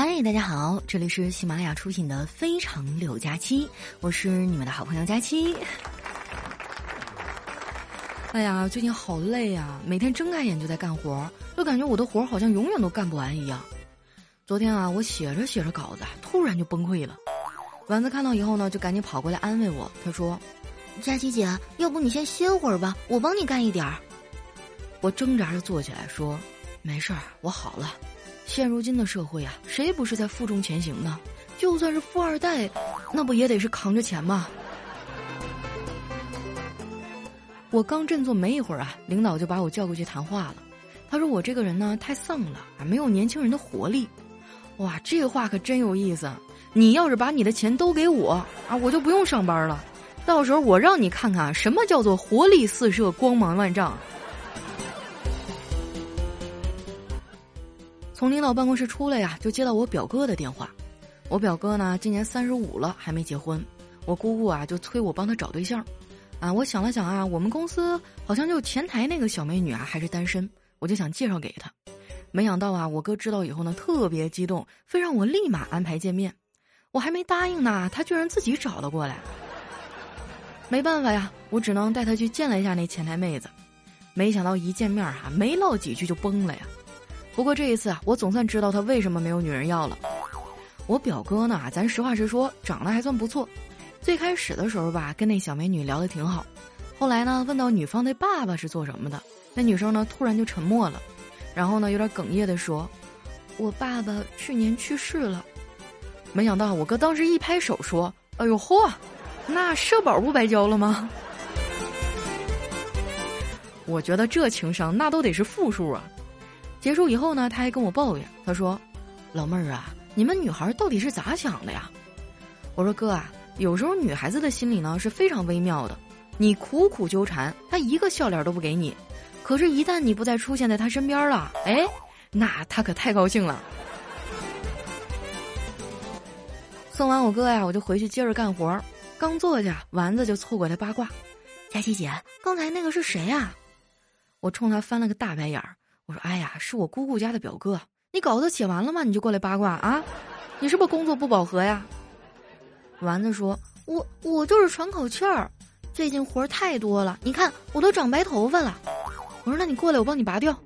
嗨，大家好，这里是喜马拉雅出品的《非常六加七》，我是你们的好朋友佳期。哎呀，最近好累啊，每天睁开眼就在干活，就感觉我的活好像永远都干不完一样。昨天啊，我写着写着稿子，突然就崩溃了。丸子看到以后呢，就赶紧跑过来安慰我，他说：“佳琪姐，要不你先歇会儿吧，我帮你干一点儿。”我挣扎着坐起来说：“没事儿，我好了。”现如今的社会啊，谁不是在负重前行呢？就算是富二代，那不也得是扛着钱吗？我刚振作没一会儿啊，领导就把我叫过去谈话了。他说我这个人呢太丧了啊，没有年轻人的活力。哇，这话可真有意思。你要是把你的钱都给我啊，我就不用上班了。到时候我让你看看什么叫做活力四射、光芒万丈。从领导办公室出来呀，就接到我表哥的电话。我表哥呢，今年三十五了，还没结婚。我姑姑啊，就催我帮他找对象。啊，我想了想啊，我们公司好像就前台那个小美女啊，还是单身，我就想介绍给他。没想到啊，我哥知道以后呢，特别激动，非让我立马安排见面。我还没答应呢，他居然自己找了过来。没办法呀，我只能带他去见了一下那前台妹子。没想到一见面哈，没唠几句就崩了呀。不过这一次啊，我总算知道他为什么没有女人要了。我表哥呢，咱实话实说，长得还算不错。最开始的时候吧，跟那小美女聊得挺好。后来呢，问到女方的爸爸是做什么的，那女生呢突然就沉默了，然后呢有点哽咽的说：“我爸爸去年去世了。”没想到我哥当时一拍手说：“哎呦嚯，那社保不白交了吗？”我觉得这情商那都得是负数啊。结束以后呢，他还跟我抱怨，他说：“老妹儿啊，你们女孩到底是咋想的呀？”我说：“哥啊，有时候女孩子的心理呢是非常微妙的。你苦苦纠缠，她一个笑脸都不给你；可是，一旦你不再出现在她身边了，哎，那她可太高兴了。”送完我哥呀，我就回去接着干活。刚坐下，丸子就凑过来八卦：“佳琪姐，刚才那个是谁呀？”我冲他翻了个大白眼儿。我说：“哎呀，是我姑姑家的表哥。你稿子写完了吗？你就过来八卦啊？你是不是工作不饱和呀？”丸子说：“我我就是喘口气儿，最近活儿太多了，你看我都长白头发了。”我说：“那你过来，我帮你拔掉。”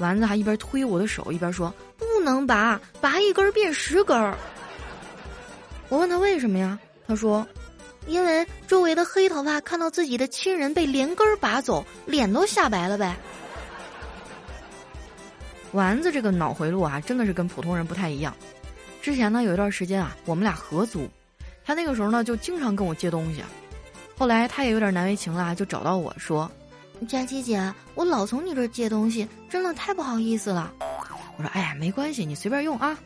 丸子还一边推我的手，一边说：“不能拔，拔一根变十根儿。”我问他为什么呀？他说：“因为周围的黑头发看到自己的亲人被连根儿拔走，脸都吓白了呗。”丸子这个脑回路啊，真的是跟普通人不太一样。之前呢，有一段时间啊，我们俩合租，他那个时候呢，就经常跟我借东西。后来他也有点难为情了，就找到我说：“佳琪姐，我老从你这借东西，真的太不好意思了。”我说：“哎呀，没关系，你随便用啊。”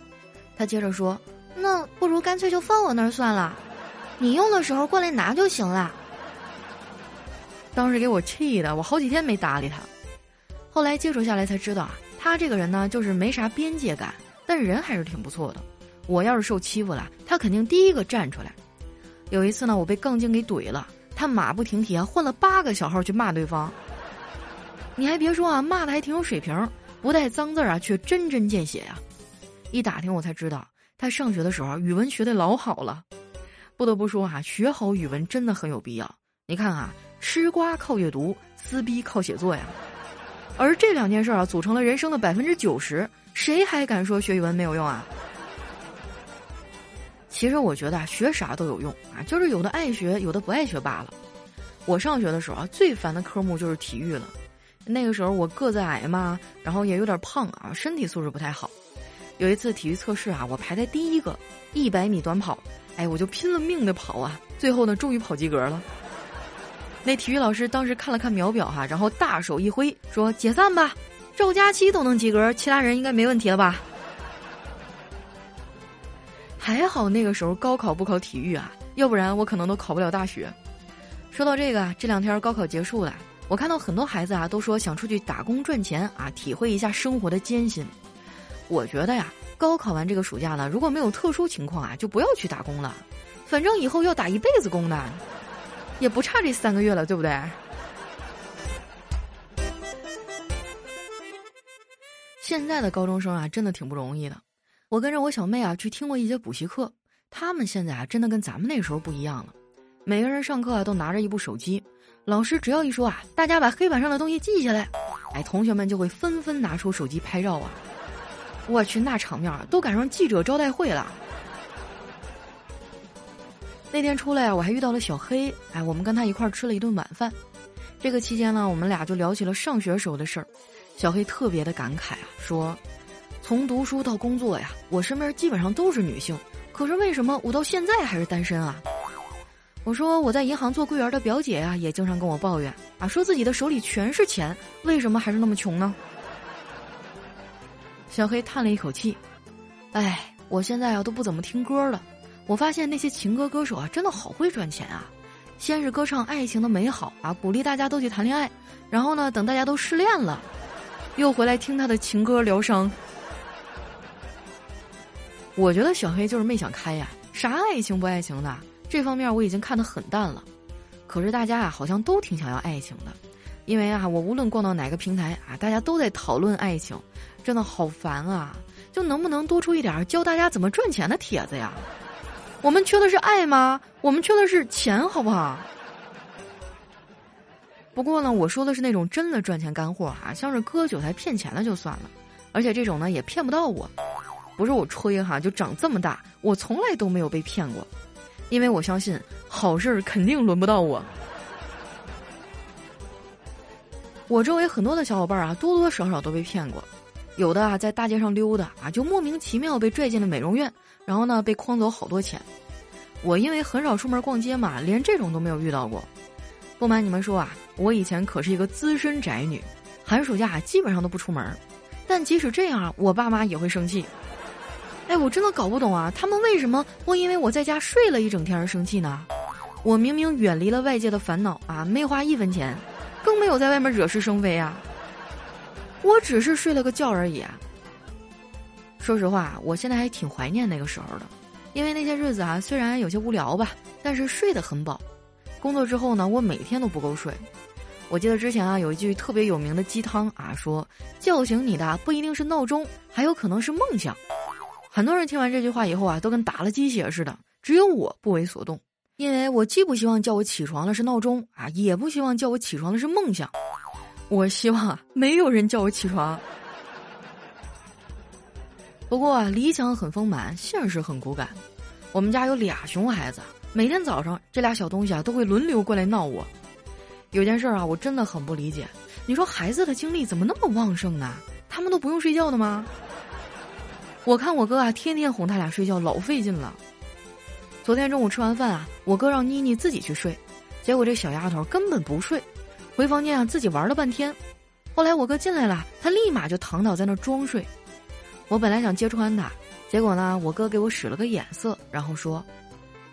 他接着说：“那不如干脆就放我那儿算了，你用的时候过来拿就行了。”当时给我气的，我好几天没搭理他。后来接触下来才知道啊。他这个人呢，就是没啥边界感，但是人还是挺不错的。我要是受欺负了，他肯定第一个站出来。有一次呢，我被杠精给怼了，他马不停蹄啊，换了八个小号去骂对方。你还别说啊，骂的还挺有水平，不带脏字啊，却针针见血呀。一打听我才知道，他上学的时候语文学的老好了。不得不说啊，学好语文真的很有必要。你看啊，吃瓜靠阅读，撕逼靠写作呀。而这两件事啊，组成了人生的百分之九十，谁还敢说学语文没有用啊？其实我觉得啊，学啥都有用啊，就是有的爱学，有的不爱学罢了。我上学的时候啊，最烦的科目就是体育了。那个时候我个子矮嘛，然后也有点胖啊，身体素质不太好。有一次体育测试啊，我排在第一个，一百米短跑，哎，我就拼了命的跑啊，最后呢，终于跑及格了。那体育老师当时看了看秒表哈，然后大手一挥说：“解散吧，赵佳期都能及格，其他人应该没问题了吧？”还好那个时候高考不考体育啊，要不然我可能都考不了大学。说到这个，这两天高考结束了，我看到很多孩子啊都说想出去打工赚钱啊，体会一下生活的艰辛。我觉得呀，高考完这个暑假呢，如果没有特殊情况啊，就不要去打工了，反正以后要打一辈子工的。也不差这三个月了，对不对？现在的高中生啊，真的挺不容易的。我跟着我小妹啊去听过一节补习课，他们现在啊真的跟咱们那时候不一样了，每个人上课啊都拿着一部手机，老师只要一说啊，大家把黑板上的东西记下来，哎，同学们就会纷纷拿出手机拍照啊。我去，那场面啊，都赶上记者招待会了。那天出来啊，我还遇到了小黑，哎，我们跟他一块儿吃了一顿晚饭。这个期间呢，我们俩就聊起了上学时候的事儿。小黑特别的感慨啊，说：“从读书到工作呀，我身边基本上都是女性，可是为什么我到现在还是单身啊？”我说：“我在银行做柜员的表姐啊，也经常跟我抱怨啊，说自己的手里全是钱，为什么还是那么穷呢？”小黑叹了一口气，哎，我现在啊都不怎么听歌了。我发现那些情歌歌手啊，真的好会赚钱啊！先是歌唱爱情的美好啊，鼓励大家都去谈恋爱，然后呢，等大家都失恋了，又回来听他的情歌疗伤。我觉得小黑就是没想开呀，啥爱情不爱情的，这方面我已经看得很淡了。可是大家啊，好像都挺想要爱情的，因为啊，我无论逛到哪个平台啊，大家都在讨论爱情。真的好烦啊！就能不能多出一点教大家怎么赚钱的帖子呀？我们缺的是爱吗？我们缺的是钱，好不好？不过呢，我说的是那种真的赚钱干货哈，像是割韭菜骗钱的就算了，而且这种呢也骗不到我。不是我吹哈，就长这么大，我从来都没有被骗过，因为我相信好事儿肯定轮不到我。我周围很多的小伙伴啊，多多少少都被骗过。有的啊，在大街上溜达啊，就莫名其妙被拽进了美容院，然后呢，被诓走好多钱。我因为很少出门逛街嘛，连这种都没有遇到过。不瞒你们说啊，我以前可是一个资深宅女，寒暑假基本上都不出门。但即使这样，我爸妈也会生气。哎，我真的搞不懂啊，他们为什么会因为我在家睡了一整天而生气呢？我明明远离了外界的烦恼啊，没花一分钱，更没有在外面惹是生非啊。我只是睡了个觉而已啊。说实话，我现在还挺怀念那个时候的，因为那些日子啊，虽然有些无聊吧，但是睡得很饱。工作之后呢，我每天都不够睡。我记得之前啊，有一句特别有名的鸡汤啊，说叫醒你的不一定是闹钟，还有可能是梦想。很多人听完这句话以后啊，都跟打了鸡血似的，只有我不为所动，因为我既不希望叫我起床的是闹钟啊，也不希望叫我起床的是梦想。我希望，没有人叫我起床。不过，理想很丰满，现实很骨感。我们家有俩熊孩子，每天早上这俩小东西啊都会轮流过来闹我。有件事啊，我真的很不理解。你说孩子的精力怎么那么旺盛呢？他们都不用睡觉的吗？我看我哥啊，天天哄他俩睡觉，老费劲了。昨天中午吃完饭啊，我哥让妮妮自己去睡，结果这小丫头根本不睡。回房间啊，自己玩了半天。后来我哥进来了，他立马就躺倒在那装睡。我本来想揭穿他，结果呢，我哥给我使了个眼色，然后说：“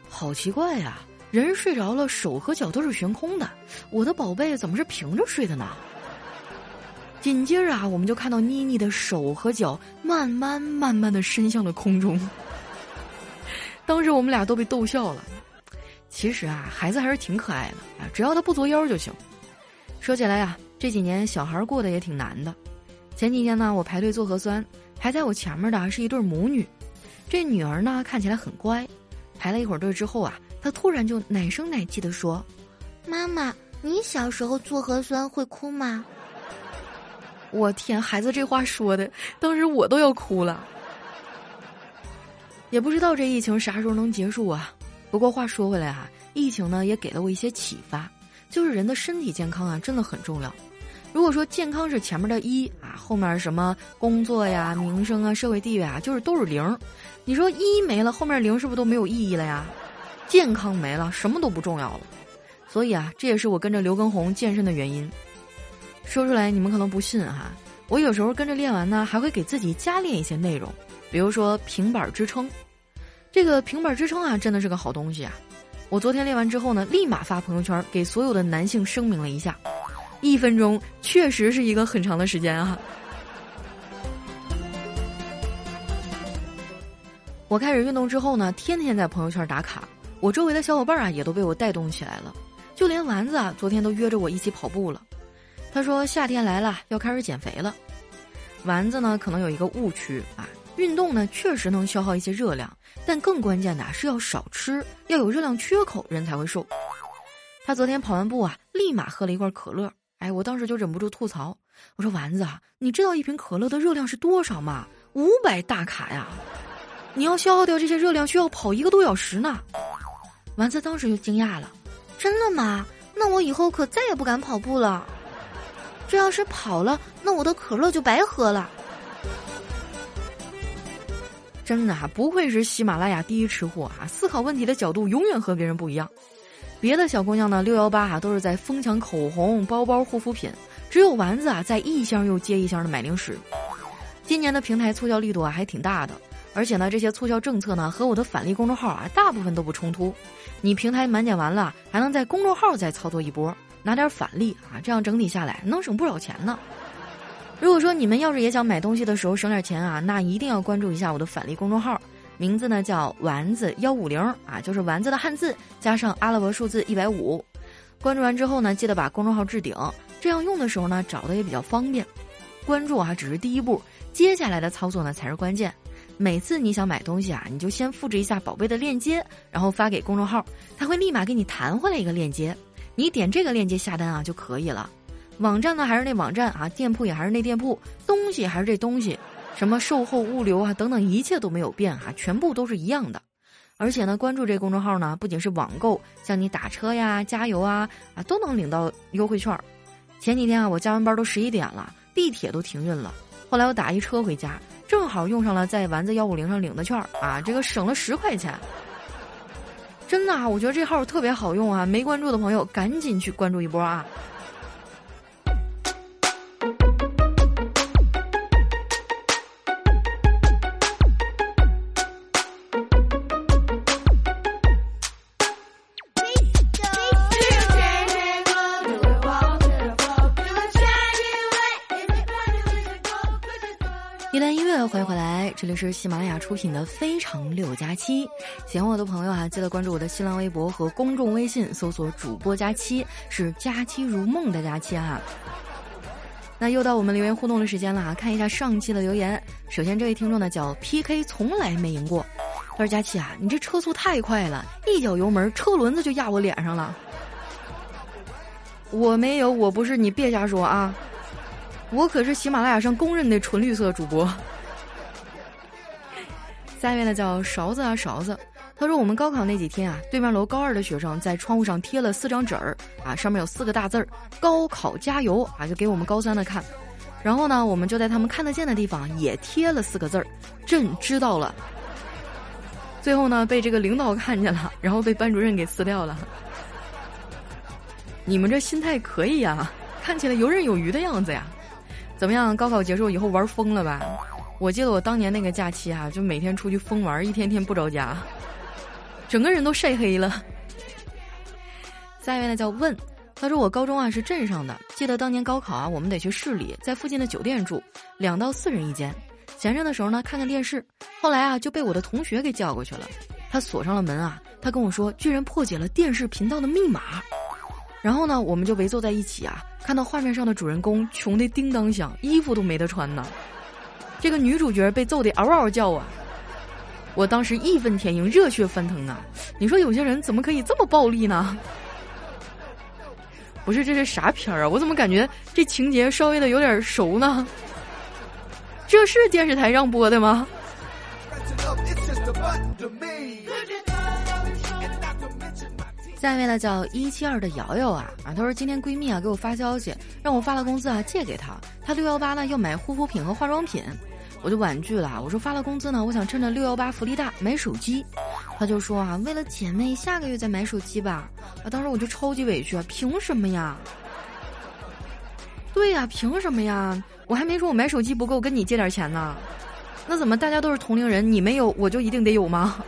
好奇怪呀，人睡着了，手和脚都是悬空的，我的宝贝怎么是平着睡的呢？”紧接着啊，我们就看到妮妮的手和脚慢慢慢慢的伸向了空中。当时我们俩都被逗笑了。其实啊，孩子还是挺可爱的啊，只要他不作妖就行。说起来呀，这几年小孩过得也挺难的。前几天呢，我排队做核酸，排在我前面的是一对母女。这女儿呢看起来很乖，排了一会儿队之后啊，她突然就奶声奶气的说：“妈妈，你小时候做核酸会哭吗？”我天，孩子这话说的，当时我都要哭了。也不知道这疫情啥时候能结束啊。不过话说回来啊，疫情呢也给了我一些启发。就是人的身体健康啊，真的很重要。如果说健康是前面的一啊，后面什么工作呀、名声啊、社会地位啊，就是都是零。你说一没了，后面零是不是都没有意义了呀？健康没了，什么都不重要了。所以啊，这也是我跟着刘畊宏健身的原因。说出来你们可能不信哈，我有时候跟着练完呢，还会给自己加练一些内容，比如说平板支撑。这个平板支撑啊，真的是个好东西啊。我昨天练完之后呢，立马发朋友圈给所有的男性声明了一下，一分钟确实是一个很长的时间啊。我开始运动之后呢，天天在朋友圈打卡，我周围的小伙伴啊也都被我带动起来了，就连丸子啊昨天都约着我一起跑步了。他说夏天来了，要开始减肥了。丸子呢可能有一个误区啊，运动呢确实能消耗一些热量，但更关键的是要少吃，要有热量缺口，人才会瘦。他昨天跑完步啊，立马喝了一罐可乐。哎，我当时就忍不住吐槽，我说丸子啊，你知道一瓶可乐的热量是多少吗？五百大卡呀！你要消耗掉这些热量，需要跑一个多小时呢。丸子当时就惊讶了，真的吗？那我以后可再也不敢跑步了。这要是跑了，那我的可乐就白喝了。真的啊，不愧是喜马拉雅第一吃货啊！思考问题的角度永远和别人不一样。别的小姑娘呢，六幺八啊都是在疯抢口红、包包、护肤品，只有丸子啊在一箱又接一箱的买零食。今年的平台促销力度啊还挺大的，而且呢这些促销政策呢和我的返利公众号啊大部分都不冲突。你平台满减完了，还能在公众号再操作一波，拿点返利啊，这样整体下来能省不少钱呢。如果说你们要是也想买东西的时候省点钱啊，那一定要关注一下我的返利公众号，名字呢叫丸子幺五零啊，就是丸子的汉字加上阿拉伯数字一百五。关注完之后呢，记得把公众号置顶，这样用的时候呢找的也比较方便。关注啊只是第一步，接下来的操作呢才是关键。每次你想买东西啊，你就先复制一下宝贝的链接，然后发给公众号，他会立马给你弹回来一个链接，你点这个链接下单啊就可以了。网站呢还是那网站啊，店铺也还是那店铺，东西还是这东西，什么售后物流啊等等，一切都没有变哈，全部都是一样的。而且呢，关注这公众号呢，不仅是网购，像你打车呀、加油啊啊，都能领到优惠券。前几天啊，我加完班都十一点了，地铁都停运了。后来我打一车回家，正好用上了在丸子幺五零上领的券啊，这个省了十块钱。真的啊，我觉得这号特别好用啊，没关注的朋友赶紧去关注一波啊。一段音乐，欢迎回来，这里是喜马拉雅出品的《非常六加七》。喜欢我的朋友啊，记得关注我的新浪微博和公众微信，搜索“主播佳期”，是“佳期如梦”的佳期哈。那又到我们留言互动的时间了啊，看一下上期的留言。首先这位听众呢叫 PK，从来没赢过。他说：“佳期啊，你这车速太快了，一脚油门，车轮子就压我脸上了。”我没有，我不是，你别瞎说啊。我可是喜马拉雅上公认的纯绿色主播。下面呢叫勺子啊勺子，他说我们高考那几天啊，对面楼高二的学生在窗户上贴了四张纸儿啊，上面有四个大字儿“高考加油”啊，就给我们高三的看。然后呢，我们就在他们看得见的地方也贴了四个字儿“朕知道了”。最后呢，被这个领导看见了，然后被班主任给撕掉了。你们这心态可以呀，看起来游刃有余的样子呀。怎么样？高考结束以后玩疯了吧？我记得我当年那个假期啊，就每天出去疯玩，一天天不着家，整个人都晒黑了。下一位呢叫问，他说我高中啊是镇上的，记得当年高考啊，我们得去市里，在附近的酒店住，两到四人一间，闲着的时候呢看看电视。后来啊就被我的同学给叫过去了，他锁上了门啊，他跟我说居然破解了电视频道的密码。然后呢，我们就围坐在一起啊，看到画面上的主人公穷的叮当响，衣服都没得穿呢。这个女主角被揍得嗷嗷叫啊！我当时义愤填膺，热血翻腾啊！你说有些人怎么可以这么暴力呢？不是，这是啥片儿啊？我怎么感觉这情节稍微的有点熟呢？这是电视台让播的吗？下面呢叫一七二的瑶瑶啊啊，她说今天闺蜜啊给我发消息，让我发了工资啊借给她，她六幺八呢要买护肤品和化妆品，我就婉拒了，我说发了工资呢，我想趁着六幺八福利大买手机，她就说啊为了姐妹下个月再买手机吧，啊当时我就超级委屈啊，凭什么呀？对呀，凭什么呀？我还没说我买手机不够跟你借点钱呢，那怎么大家都是同龄人，你没有我就一定得有吗？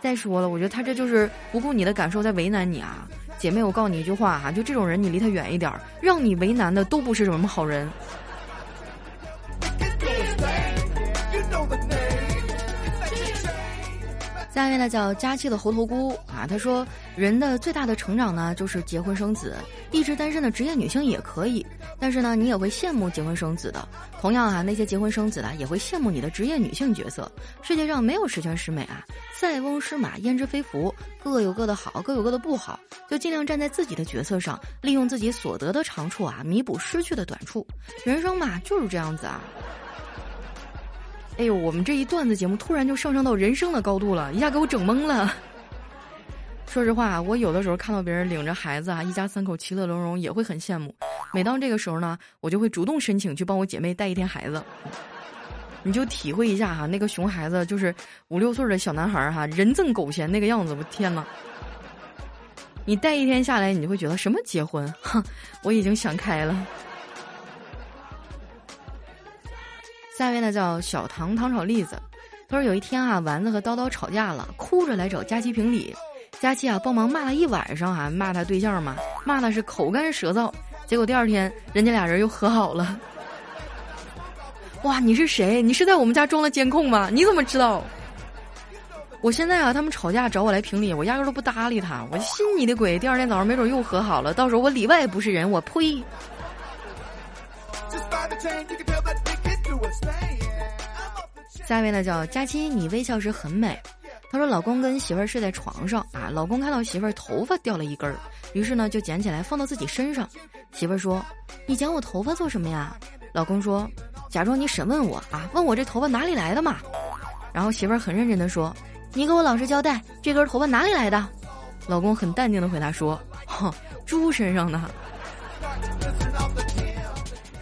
再说了，我觉得他这就是不顾你的感受，在为难你啊，姐妹，我告诉你一句话哈，就这种人，你离他远一点，让你为难的都不是什么好人。下面呢叫佳期的猴头菇啊，他说人的最大的成长呢，就是结婚生子，一直单身的职业女性也可以，但是呢，你也会羡慕结婚生子的。同样啊，那些结婚生子的也会羡慕你的职业女性角色。世界上没有十全十美啊，塞翁失马焉知非福，各有各的好，各有各的不好。就尽量站在自己的角色上，利用自己所得的长处啊，弥补失去的短处。人生嘛，就是这样子啊。哎呦，我们这一段子节目突然就上升到人生的高度了，一下给我整懵了。说实话，我有的时候看到别人领着孩子啊，一家三口其乐融融，也会很羡慕。每当这个时候呢，我就会主动申请去帮我姐妹带一天孩子。你就体会一下哈，那个熊孩子就是五六岁的小男孩哈，人憎狗嫌那个样子，我天呐！你带一天下来，你就会觉得什么结婚？哼，我已经想开了。下一位呢叫小糖糖炒栗子，他说有一天啊，丸子和叨叨吵架了，哭着来找佳琪评理。佳琪啊，帮忙骂了一晚上啊，骂他对象嘛，骂的是口干舌燥。结果第二天，人家俩人又和好了。哇，你是谁？你是在我们家装了监控吗？你怎么知道？我现在啊，他们吵架找我来评理，我压根都不搭理他。我信你的鬼！第二天早上没准又和好了，到时候我里外不是人，我呸！下一位呢，叫佳期，你微笑时很美。他说：“老公跟媳妇儿睡在床上啊，老公看到媳妇儿头发掉了一根儿，于是呢就捡起来放到自己身上。媳妇儿说：‘你捡我头发做什么呀？’老公说：‘假装你审问我啊，问我这头发哪里来的嘛。’然后媳妇儿很认真的说：‘你给我老实交代，这根头发哪里来的？’老公很淡定的回答说：‘哼，猪身上的。’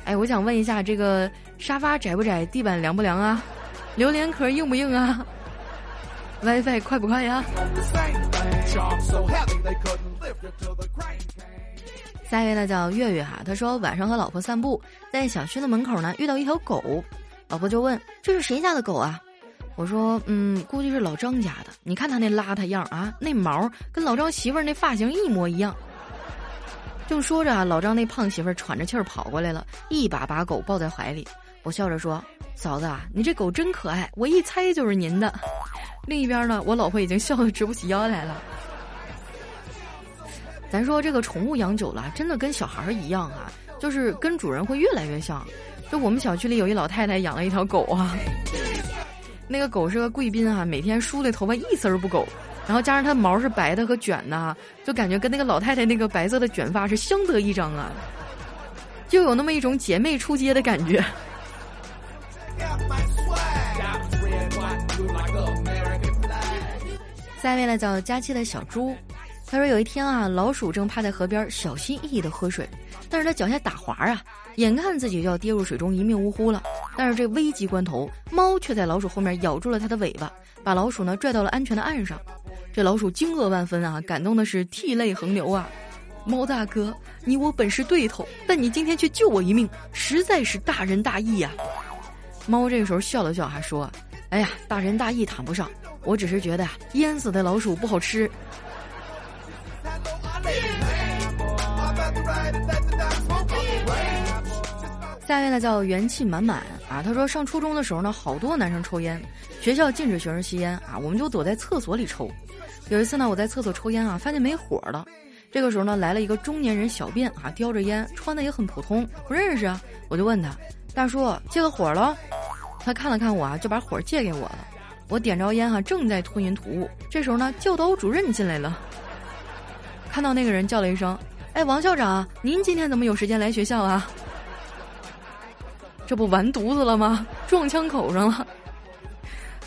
哎，我想问一下，这个沙发窄不窄，地板凉不凉啊？榴莲壳硬不硬啊？” WiFi 快不快呀？下一位呢叫月月哈，他说晚上和老婆散步，在小区的门口呢遇到一条狗，老婆就问这是谁家的狗啊？我说嗯，估计是老张家的。你看他那邋遢样啊，那毛跟老张媳妇那发型一模一样。正说着啊，老张那胖媳妇喘着气儿跑过来了，一把把狗抱在怀里。我笑着说：“嫂子啊，你这狗真可爱，我一猜就是您的。”另一边呢，我老婆已经笑得直不起腰来了。咱说这个宠物养久了，真的跟小孩儿一样啊，就是跟主人会越来越像。就我们小区里有一老太太养了一条狗啊，那个狗是个贵宾啊，每天梳的头发一丝儿不苟，然后加上它毛是白的和卷的，就感觉跟那个老太太那个白色的卷发是相得益彰啊，就有那么一种姐妹出街的感觉。下一位呢叫佳期的小猪，他说有一天啊，老鼠正趴在河边小心翼翼的喝水，但是他脚下打滑啊，眼看自己就要跌入水中一命呜呼了。但是这危急关头，猫却在老鼠后面咬住了它的尾巴，把老鼠呢拽到了安全的岸上。这老鼠惊愕万分啊，感动的是涕泪横流啊。猫大哥，你我本是对头，但你今天却救我一命，实在是大仁大义呀。猫这个时候笑了笑，还说：“哎呀，大仁大义谈不上。”我只是觉得呀，淹死的老鼠不好吃。下一位呢叫元气满满啊，他说上初中的时候呢，好多男生抽烟，学校禁止学生吸烟啊，我们就躲在厕所里抽。有一次呢，我在厕所抽烟啊，发现没火了。这个时候呢，来了一个中年人小便啊，叼着烟，穿的也很普通，不认识啊。我就问他，大叔借个火了？他看了看我啊，就把火借给我了。我点着烟哈，正在吞云吐雾。这时候呢，教导主任进来了，看到那个人叫了一声：“哎，王校长，您今天怎么有时间来学校啊？”这不完犊子了吗？撞枪口上了。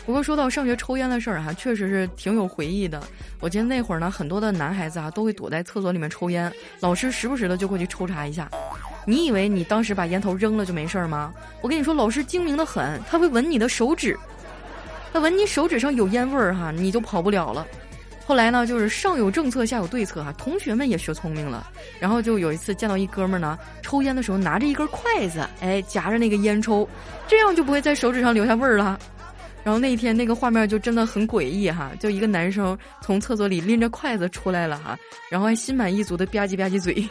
不过说到上学抽烟的事儿哈，确实是挺有回忆的。我记得那会儿呢，很多的男孩子啊都会躲在厕所里面抽烟，老师时不时的就过去抽查一下。你以为你当时把烟头扔了就没事儿吗？我跟你说，老师精明的很，他会闻你的手指。他闻你手指上有烟味儿哈，你就跑不了了。后来呢，就是上有政策，下有对策哈。同学们也学聪明了，然后就有一次见到一哥们儿呢，抽烟的时候拿着一根筷子，哎，夹着那个烟抽，这样就不会在手指上留下味儿了。然后那一天那个画面就真的很诡异哈，就一个男生从厕所里拎着筷子出来了哈，然后还心满意足的吧唧吧唧嘴。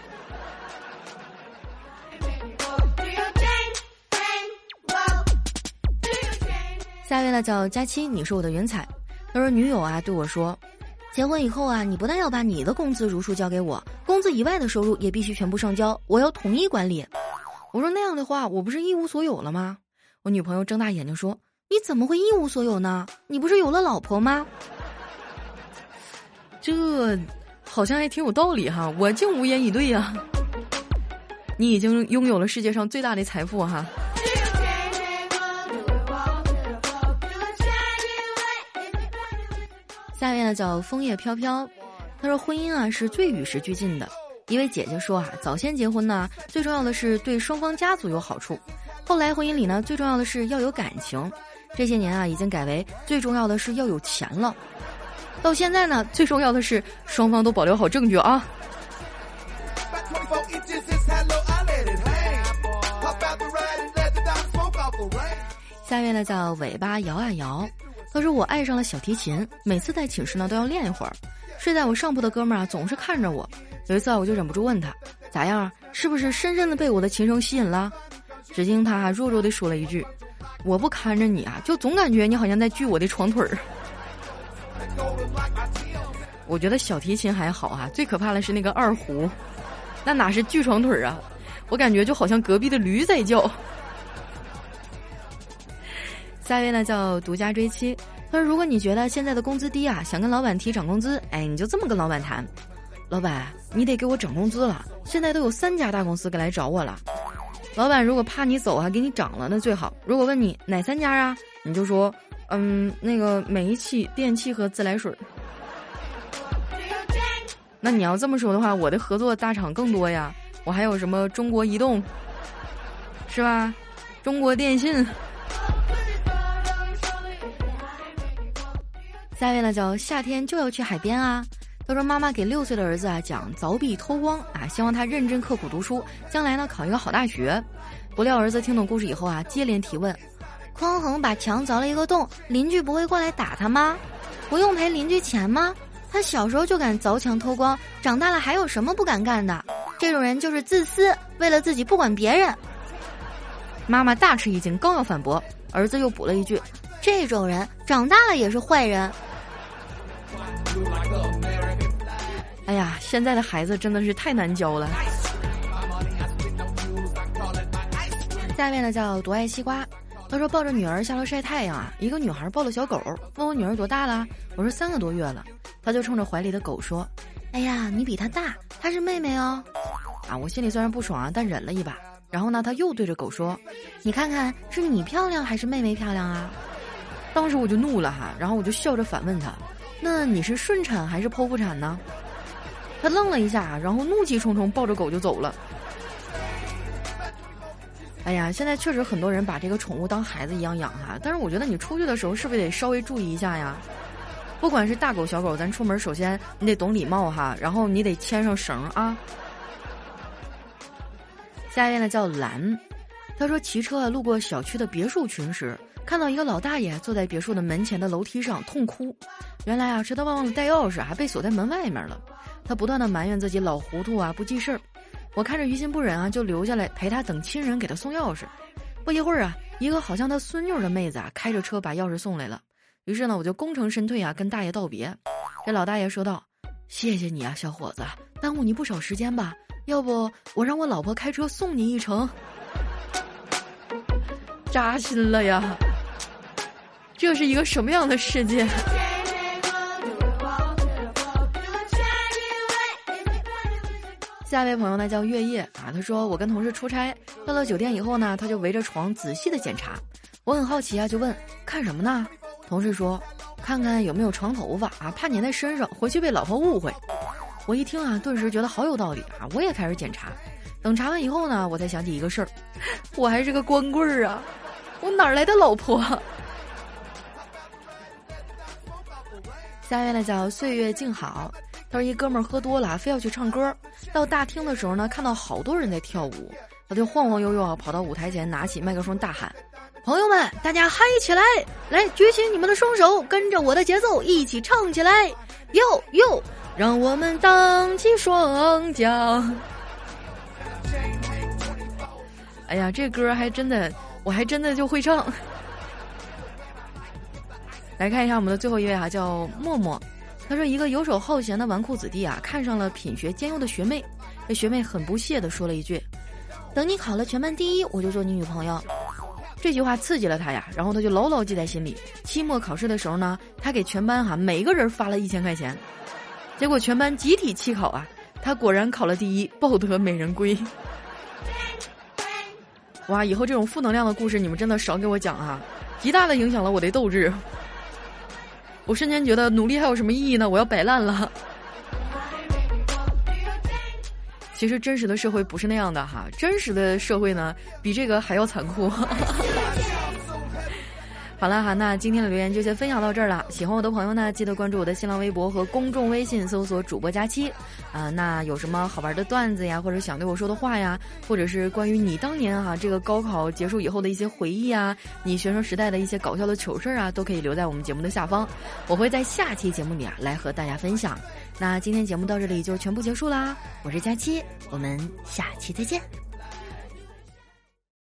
下一位呢叫佳期，你是我的云彩。他说女友啊对我说，结婚以后啊，你不但要把你的工资如数交给我，工资以外的收入也必须全部上交，我要统一管理。我说那样的话，我不是一无所有了吗？我女朋友睁大眼睛说：“你怎么会一无所有呢？你不是有了老婆吗？”这好像还挺有道理哈，我竟无言以对呀。你已经拥有了世界上最大的财富哈。下面呢叫枫叶飘飘，他说婚姻啊是最与时俱进的。一位姐姐说啊，早先结婚呢，最重要的是对双方家族有好处；后来婚姻里呢，最重要的是要有感情。这些年啊，已经改为最重要的是要有钱了。到现在呢，最重要的是双方都保留好证据啊。下面呢叫尾巴摇啊摇。他说：“我爱上了小提琴，每次在寝室呢都要练一会儿。睡在我上铺的哥们儿啊，总是看着我。有一次啊，我就忍不住问他：咋样？是不是深深的被我的琴声吸引了？只听他弱弱的说了一句：我不看着你啊，就总感觉你好像在锯我的床腿儿。我觉得小提琴还好啊，最可怕的是那个二胡，那哪是锯床腿儿啊？我感觉就好像隔壁的驴在叫。”下一位呢叫独家追妻，他说：“如果你觉得现在的工资低啊，想跟老板提涨工资，哎，你就这么跟老板谈，老板，你得给我涨工资了。现在都有三家大公司过来找我了，老板如果怕你走还，给你涨了那最好。如果问你哪三家啊，你就说，嗯，那个煤气、电器和自来水。那你要这么说的话，我的合作大厂更多呀，我还有什么中国移动，是吧？中国电信。”下一位呢叫夏天就要去海边啊。他说妈妈给六岁的儿子啊讲凿壁偷光啊，希望他认真刻苦读书，将来呢考一个好大学。不料儿子听懂故事以后啊，接连提问：匡衡把墙凿了一个洞，邻居不会过来打他吗？不用赔邻居钱吗？他小时候就敢凿墙偷光，长大了还有什么不敢干的？这种人就是自私，为了自己不管别人。妈妈大吃一惊，刚要反驳，儿子又补了一句：这种人长大了也是坏人。哎呀，现在的孩子真的是太难教了。下面呢叫独爱西瓜，他说抱着女儿下楼晒太阳啊，一个女孩抱了小狗，问我女儿多大了，我说三个多月了，他就冲着怀里的狗说：“哎呀，你比她大，她是妹妹哦。”啊，我心里虽然不爽啊，但忍了一把。然后呢，他又对着狗说：“你看看是你漂亮还是妹妹漂亮啊？”当时我就怒了哈，然后我就笑着反问他。那你是顺产还是剖腹产呢？他愣了一下，然后怒气冲冲抱着狗就走了。哎呀，现在确实很多人把这个宠物当孩子一样养哈，但是我觉得你出去的时候是不是得稍微注意一下呀？不管是大狗小狗，咱出门首先你得懂礼貌哈，然后你得牵上绳啊。下一位呢叫蓝，他说骑车路过小区的别墅群时。看到一个老大爷坐在别墅的门前的楼梯上痛哭，原来啊是他忘了带钥匙，还被锁在门外面了。他不断的埋怨自己老糊涂啊，不记事儿。我看着于心不忍啊，就留下来陪他等亲人给他送钥匙。不一会儿啊，一个好像他孙女的妹子啊开着车把钥匙送来了。于是呢，我就功成身退啊，跟大爷道别。这老大爷说道：“谢谢你啊，小伙子，耽误你不少时间吧？要不我让我老婆开车送你一程？”扎心了呀！这是一个什么样的世界？下一位朋友呢叫月夜啊，他说我跟同事出差到了酒店以后呢，他就围着床仔细的检查。我很好奇啊，就问看什么呢？同事说看看有没有长头发啊，怕粘在身上，回去被老婆误会。我一听啊，顿时觉得好有道理啊，我也开始检查。等查完以后呢，我才想起一个事儿，我还是个光棍儿啊，我哪来的老婆？下面呢叫岁月静好，他说一哥们儿喝多了，非要去唱歌。到大厅的时候呢，看到好多人在跳舞，他就晃晃悠悠啊跑到舞台前，拿起麦克风大喊：“朋友们，大家嗨起来！来，举起你们的双手，跟着我的节奏一起唱起来！哟哟，让我们荡起双桨。”哎呀，这歌还真的，我还真的就会唱。来看一下我们的最后一位哈，叫默默。他说：“一个游手好闲的纨绔子弟啊，看上了品学兼优的学妹。这学妹很不屑的说了一句：‘等你考了全班第一，我就做你女朋友。这句话刺激了他呀，然后他就牢牢记在心里。期末考试的时候呢，他给全班哈每个人发了一千块钱，结果全班集体弃考啊，他果然考了第一，抱得美人归。哇，以后这种负能量的故事你们真的少给我讲啊，极大的影响了我的斗志。我瞬间觉得努力还有什么意义呢？我要摆烂了。其实真实的社会不是那样的哈，真实的社会呢比这个还要残酷。好了哈，那今天的留言就先分享到这儿了。喜欢我的朋友呢，记得关注我的新浪微博和公众微信，搜索主播佳期。啊，那有什么好玩的段子呀，或者想对我说的话呀，或者是关于你当年哈这个高考结束以后的一些回忆啊，你学生时代的一些搞笑的糗事儿啊，都可以留在我们节目的下方，我会在下期节目里啊来和大家分享。那今天节目到这里就全部结束啦，我是佳期，我们下期再见。